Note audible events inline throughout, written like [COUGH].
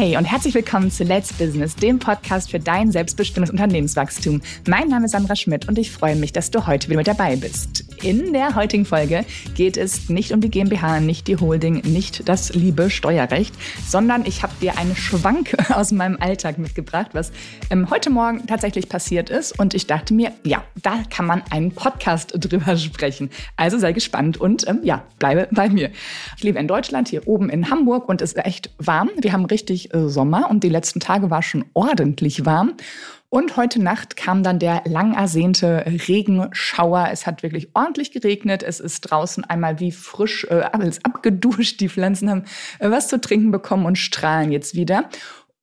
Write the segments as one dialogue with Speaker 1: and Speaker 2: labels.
Speaker 1: Hey und herzlich willkommen zu Let's Business, dem Podcast für dein selbstbestimmtes Unternehmenswachstum. Mein Name ist Sandra Schmidt und ich freue mich, dass du heute wieder mit dabei bist. In der heutigen Folge geht es nicht um die GmbH, nicht die Holding, nicht das liebe Steuerrecht, sondern ich habe dir einen Schwank [LAUGHS] aus meinem Alltag mitgebracht, was ähm, heute Morgen tatsächlich passiert ist. Und ich dachte mir, ja, da kann man einen Podcast drüber sprechen. Also sei gespannt und ähm, ja, bleibe bei mir. Ich lebe in Deutschland, hier oben in Hamburg und es ist echt warm. Wir haben richtig äh, Sommer und die letzten Tage war schon ordentlich warm. Und heute Nacht kam dann der lang ersehnte Regenschauer. Es hat wirklich ordentlich geregnet. Es ist draußen einmal wie frisch äh, abgeduscht. Die Pflanzen haben äh, was zu trinken bekommen und strahlen jetzt wieder.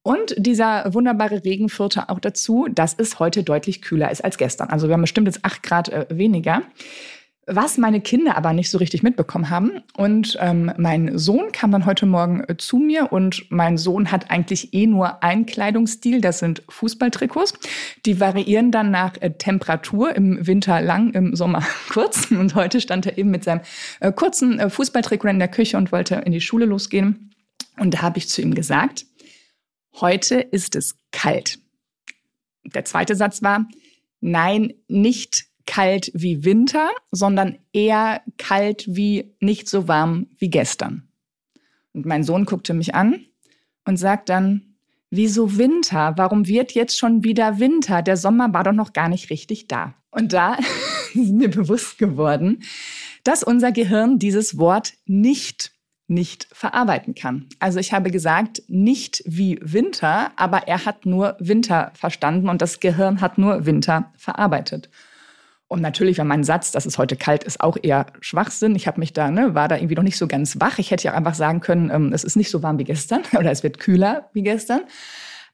Speaker 1: Und dieser wunderbare Regen führte auch dazu, dass es heute deutlich kühler ist als gestern. Also wir haben bestimmt jetzt acht Grad äh, weniger was meine Kinder aber nicht so richtig mitbekommen haben. Und ähm, mein Sohn kam dann heute Morgen äh, zu mir und mein Sohn hat eigentlich eh nur einen Kleidungsstil, das sind Fußballtrikots. Die variieren dann nach äh, Temperatur, im Winter lang, im Sommer [LAUGHS] kurz. Und heute stand er eben mit seinem äh, kurzen äh, Fußballtrikot in der Küche und wollte in die Schule losgehen. Und da habe ich zu ihm gesagt, heute ist es kalt. Der zweite Satz war, nein, nicht kalt wie Winter, sondern eher kalt wie nicht so warm wie gestern. Und mein Sohn guckte mich an und sagt dann, wieso Winter? Warum wird jetzt schon wieder Winter? Der Sommer war doch noch gar nicht richtig da. Und da [LAUGHS] ist mir bewusst geworden, dass unser Gehirn dieses Wort nicht nicht verarbeiten kann. Also ich habe gesagt, nicht wie Winter, aber er hat nur Winter verstanden und das Gehirn hat nur Winter verarbeitet. Und natürlich war mein Satz, dass es heute kalt ist, auch eher Schwachsinn. Ich habe mich da, ne, war da irgendwie noch nicht so ganz wach. Ich hätte ja auch einfach sagen können, ähm, es ist nicht so warm wie gestern [LAUGHS] oder es wird kühler wie gestern.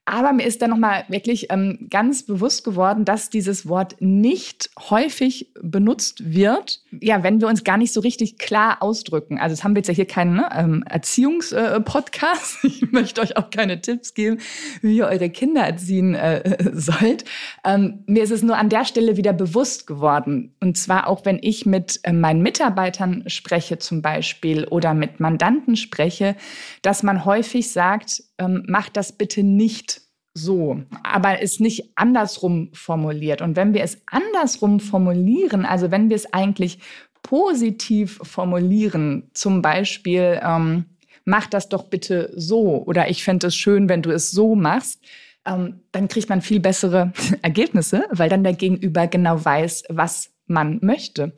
Speaker 1: Aber mir ist dann nochmal wirklich ähm, ganz bewusst geworden, dass dieses Wort nicht häufig benutzt wird, ja, wenn wir uns gar nicht so richtig klar ausdrücken. Also es haben wir jetzt ja hier keinen ne, ähm, Erziehungspodcast. Äh, [LAUGHS] ich möchte euch auch keine Tipps geben, wie ihr eure Kinder erziehen äh, [LAUGHS] sollt. Ähm, mir ist es nur an der Stelle wieder bewusst geworden. Und zwar auch, wenn ich mit äh, meinen Mitarbeitern spreche zum Beispiel oder mit Mandanten spreche, dass man häufig sagt, ähm, macht das bitte nicht so, aber es nicht andersrum formuliert. Und wenn wir es andersrum formulieren, also wenn wir es eigentlich positiv formulieren, zum Beispiel, ähm, mach das doch bitte so oder ich fände es schön, wenn du es so machst, ähm, dann kriegt man viel bessere [LAUGHS] Ergebnisse, weil dann der Gegenüber genau weiß, was man möchte.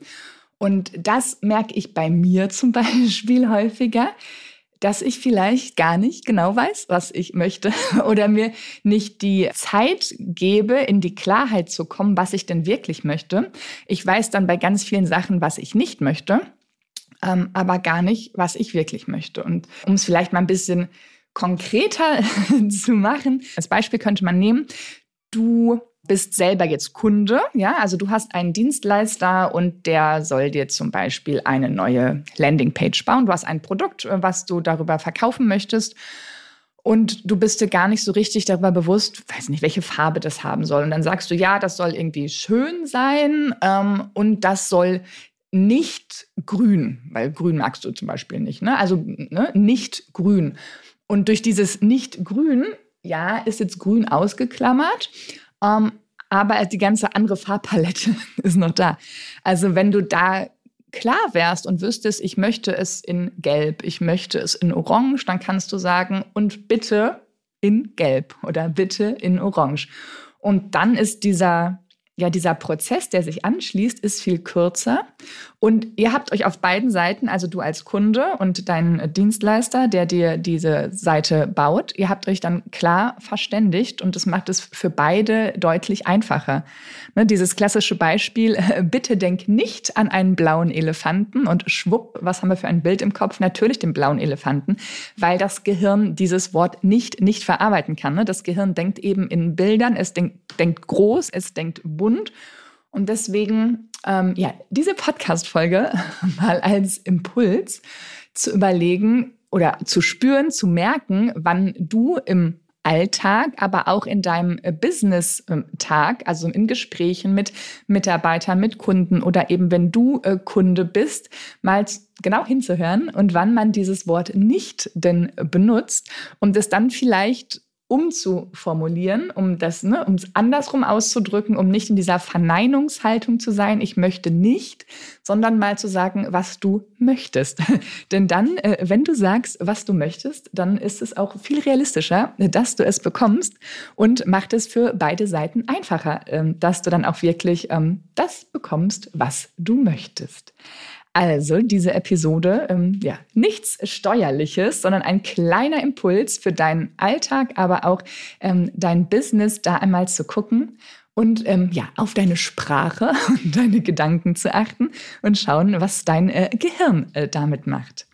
Speaker 1: Und das merke ich bei mir zum [LAUGHS] Beispiel häufiger, dass ich vielleicht gar nicht genau weiß, was ich möchte [LAUGHS] oder mir nicht die Zeit gebe, in die Klarheit zu kommen, was ich denn wirklich möchte. Ich weiß dann bei ganz vielen Sachen, was ich nicht möchte, ähm, aber gar nicht, was ich wirklich möchte. Und um es vielleicht mal ein bisschen konkreter [LAUGHS] zu machen, als Beispiel könnte man nehmen, du bist selber jetzt Kunde, ja, also du hast einen Dienstleister und der soll dir zum Beispiel eine neue Landingpage bauen. Du hast ein Produkt, äh, was du darüber verkaufen möchtest. Und du bist dir gar nicht so richtig darüber bewusst, weiß nicht, welche Farbe das haben soll. Und dann sagst du, ja, das soll irgendwie schön sein ähm, und das soll nicht grün, weil grün magst du zum Beispiel nicht. Ne? Also ne? nicht grün. Und durch dieses nicht grün, ja, ist jetzt grün ausgeklammert. Ähm, aber die ganze andere Farbpalette [LAUGHS] ist noch da. Also wenn du da klar wärst und wüsstest, ich möchte es in Gelb, ich möchte es in Orange, dann kannst du sagen, und bitte in Gelb oder bitte in Orange. Und dann ist dieser ja, dieser Prozess, der sich anschließt, ist viel kürzer. Und ihr habt euch auf beiden Seiten, also du als Kunde und dein Dienstleister, der dir diese Seite baut, ihr habt euch dann klar verständigt und das macht es für beide deutlich einfacher. Ne, dieses klassische Beispiel, [LAUGHS] bitte denk nicht an einen blauen Elefanten und schwupp, was haben wir für ein Bild im Kopf? Natürlich den blauen Elefanten, weil das Gehirn dieses Wort nicht, nicht verarbeiten kann. Ne? Das Gehirn denkt eben in Bildern, es denkt, denkt groß, es denkt bunt bunt. Und deswegen, ähm, ja, diese Podcast-Folge [LAUGHS] mal als Impuls zu überlegen oder zu spüren, zu merken, wann du im Alltag, aber auch in deinem äh, Business-Tag, also in Gesprächen mit Mitarbeitern, mit Kunden oder eben wenn du äh, Kunde bist, mal genau hinzuhören und wann man dieses Wort nicht denn benutzt und es dann vielleicht umzuformulieren, um das, ne, um es andersrum auszudrücken, um nicht in dieser Verneinungshaltung zu sein, ich möchte nicht, sondern mal zu sagen, was du möchtest. [LAUGHS] Denn dann, äh, wenn du sagst, was du möchtest, dann ist es auch viel realistischer, dass du es bekommst und macht es für beide Seiten einfacher, äh, dass du dann auch wirklich ähm, das bekommst, was du möchtest. Also diese Episode, ähm, ja, nichts Steuerliches, sondern ein kleiner Impuls für deinen Alltag, aber auch ähm, dein Business da einmal zu gucken und ähm, ja, auf deine Sprache [LAUGHS] und deine Gedanken zu achten und schauen, was dein äh, Gehirn äh, damit macht.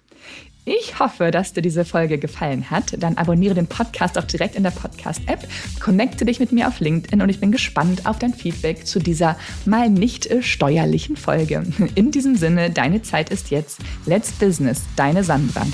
Speaker 1: Ich hoffe, dass dir diese Folge gefallen hat. Dann abonniere den Podcast auch direkt in der Podcast-App, connecte dich mit mir auf LinkedIn und ich bin gespannt auf dein Feedback zu dieser mal nicht äh, steuerlichen Folge. In diesem Sinne, deine Zeit ist jetzt. Let's Business, deine Sandra.